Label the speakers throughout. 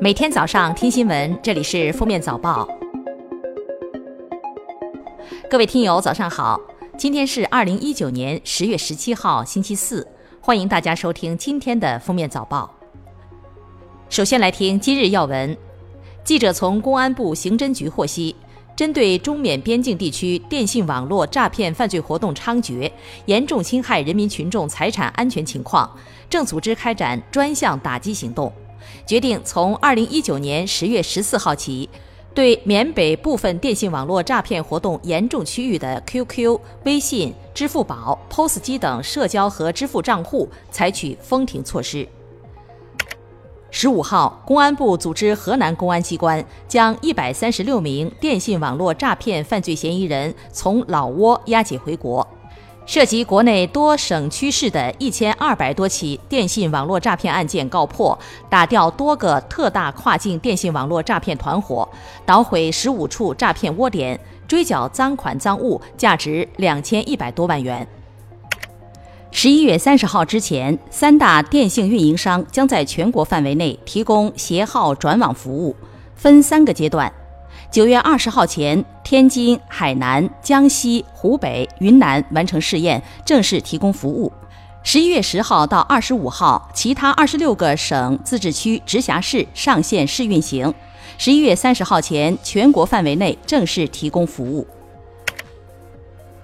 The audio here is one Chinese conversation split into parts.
Speaker 1: 每天早上听新闻，这里是《封面早报》。各位听友，早上好！今天是二零一九年十月十七号，星期四。欢迎大家收听今天的《封面早报》。首先来听今日要闻。记者从公安部刑侦局获悉，针对中缅边境地区电信网络诈骗犯罪活动猖獗，严重侵害人民群众财产安全情况，正组织开展专项打击行动。决定从二零一九年十月十四号起，对缅北部分电信网络诈骗活动严重区域的 QQ、微信、支付宝、POS 机等社交和支付账户采取封停措施。十五号，公安部组织河南公安机关将一百三十六名电信网络诈骗犯罪嫌疑人从老挝押解回国。涉及国内多省区市的一千二百多起电信网络诈骗案件告破，打掉多个特大跨境电信网络诈骗团伙，捣毁十五处诈骗窝点，追缴赃款赃物价值两千一百多万元。十一月三十号之前，三大电信运营商将在全国范围内提供携号转网服务，分三个阶段。九月二十号前，天津、海南、江西、湖北、云南完成试验，正式提供服务。十一月十号到二十五号，其他二十六个省、自治区、直辖市上线试运行。十一月三十号前，全国范围内正式提供服务。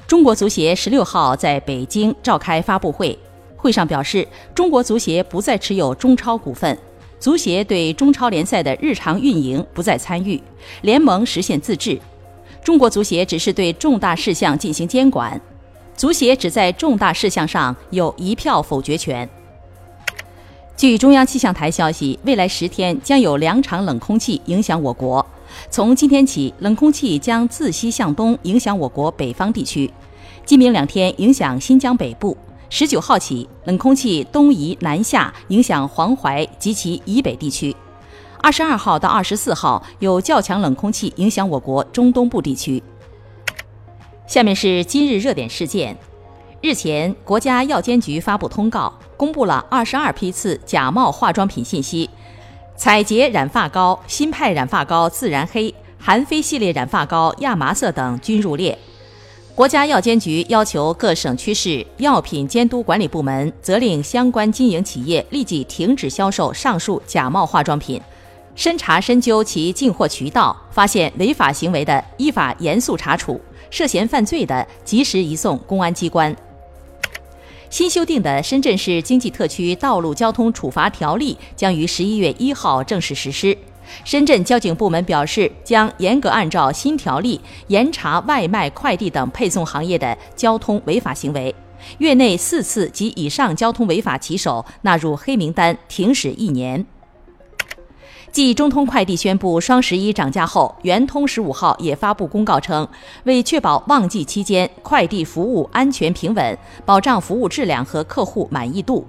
Speaker 1: 中国足协十六号在北京召开发布会，会上表示，中国足协不再持有中超股份。足协对中超联赛的日常运营不再参与，联盟实现自治。中国足协只是对重大事项进行监管，足协只在重大事项上有一票否决权。据中央气象台消息，未来十天将有两场冷空气影响我国。从今天起，冷空气将自西向东影响我国北方地区，今明两天影响新疆北部。十九号起，冷空气东移南下，影响黄淮及其以北地区。二十二号到二十四号，有较强冷空气影响我国中东部地区。下面是今日热点事件：日前，国家药监局发布通告，公布了二十二批次假冒化妆品信息，彩洁染发膏、新派染发膏自然黑、韩非系列染发膏亚麻色等均入列。国家药监局要求各省区市药品监督管理部门责令相关经营企业立即停止销售上述假冒化妆品，深查深究其进货渠道，发现违法行为的，依法严肃查处；涉嫌犯罪的，及时移送公安机关。新修订的《深圳市经济特区道路交通处罚条例》将于十一月一号正式实施。深圳交警部门表示，将严格按照新条例严查外卖、快递等配送行业的交通违法行为，月内四次及以上交通违法骑手纳入黑名单，停驶一年。继中通快递宣布双十一涨价后，圆通十五号也发布公告称，为确保旺季期间快递服务安全平稳，保障服务质量和客户满意度。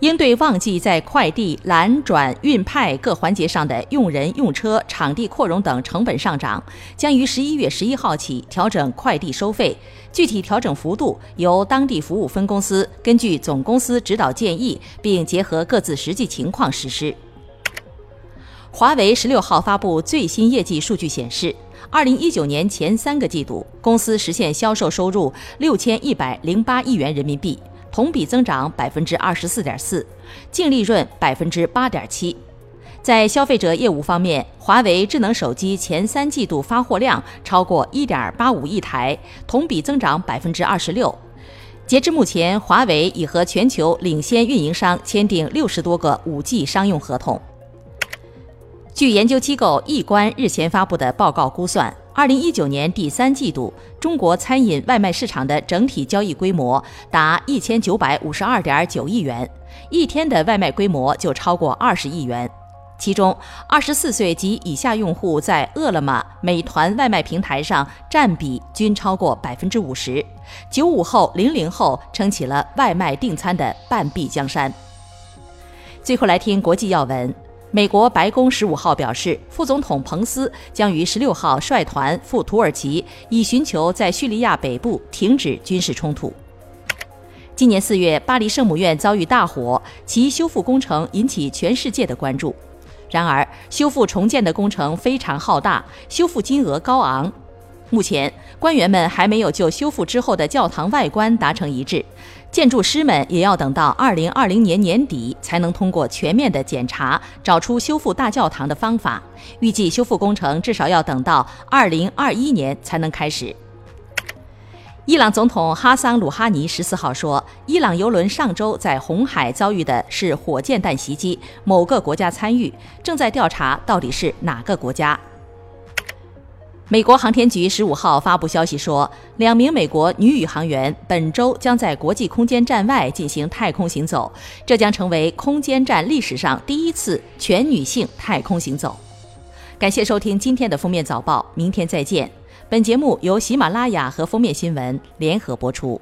Speaker 1: 应对旺季在快递揽转运派各环节上的用人、用车、场地扩容等成本上涨，将于十一月十一号起调整快递收费，具体调整幅度由当地服务分公司根据总公司指导建议，并结合各自实际情况实施。华为十六号发布最新业绩数据显示，二零一九年前三个季度，公司实现销售收入六千一百零八亿元人民币。同比增长百分之二十四点四，净利润百分之八点七。在消费者业务方面，华为智能手机前三季度发货量超过一点八五亿台，同比增长百分之二十六。截至目前，华为已和全球领先运营商签订六十多个五 G 商用合同。据研究机构易观日前发布的报告估算。二零一九年第三季度，中国餐饮外卖市场的整体交易规模达一千九百五十二点九亿元，一天的外卖规模就超过二十亿元。其中，二十四岁及以下用户在饿了么、美团外卖平台上占比均超过百分之五十，九五后、零零后撑起了外卖订餐的半壁江山。最后来听国际要闻。美国白宫十五号表示，副总统彭斯将于十六号率团赴土耳其，以寻求在叙利亚北部停止军事冲突。今年四月，巴黎圣母院遭遇大火，其修复工程引起全世界的关注。然而，修复重建的工程非常浩大，修复金额高昂。目前，官员们还没有就修复之后的教堂外观达成一致，建筑师们也要等到二零二零年年底才能通过全面的检查，找出修复大教堂的方法。预计修复工程至少要等到二零二一年才能开始。伊朗总统哈桑·鲁哈尼十四号说，伊朗油轮上周在红海遭遇的是火箭弹袭击，某个国家参与，正在调查到底是哪个国家。美国航天局十五号发布消息说，两名美国女宇航员本周将在国际空间站外进行太空行走，这将成为空间站历史上第一次全女性太空行走。感谢收听今天的封面早报，明天再见。本节目由喜马拉雅和封面新闻联合播出。